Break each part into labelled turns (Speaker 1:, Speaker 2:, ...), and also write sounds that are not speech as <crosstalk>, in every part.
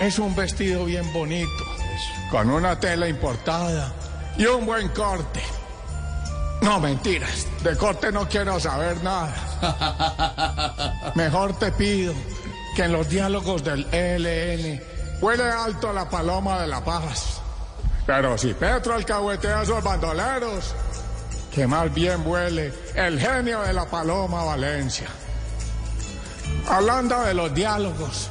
Speaker 1: es un vestido bien bonito, con una tela importada y un buen corte. No, mentiras, de corte no quiero saber nada. <laughs> Mejor te pido que en los diálogos del ELN huele alto la paloma de la paz. Pero si Petro alcahuetea a esos bandoleros, que más bien vuele el genio de la paloma Valencia. Hablando de los diálogos,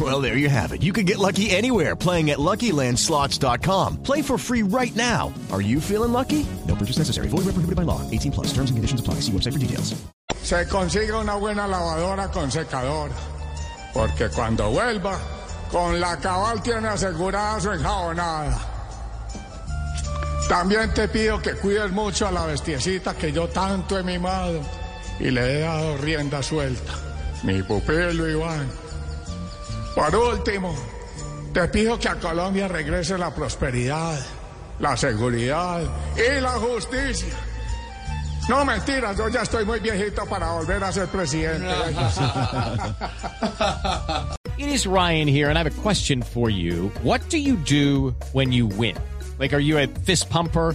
Speaker 2: Well, there you have it. You can get lucky anywhere playing at LuckyLandSlots.com. Play for free right now. Are you feeling lucky? No purchase necessary. Void where prohibited by law. 18 plus. Terms and conditions apply. See website for details.
Speaker 1: se consiga una buena lavadora con secadora, porque cuando vuelva, con la cabal tiene asegurada su enjabonada. También te pido que cuides mucho a la bestiecita que yo tanto he mimado y le he dado rienda suelta, mi pupilo Iván. Por último, te pido que a Colombia regrese la prosperidad, la seguridad y la justicia. No, mentiras, yo ya estoy muy viejito para volver a ser presidente. <laughs>
Speaker 3: It is Ryan here, and I have a question for you. What do you do when you win? Like, are you a fist pumper?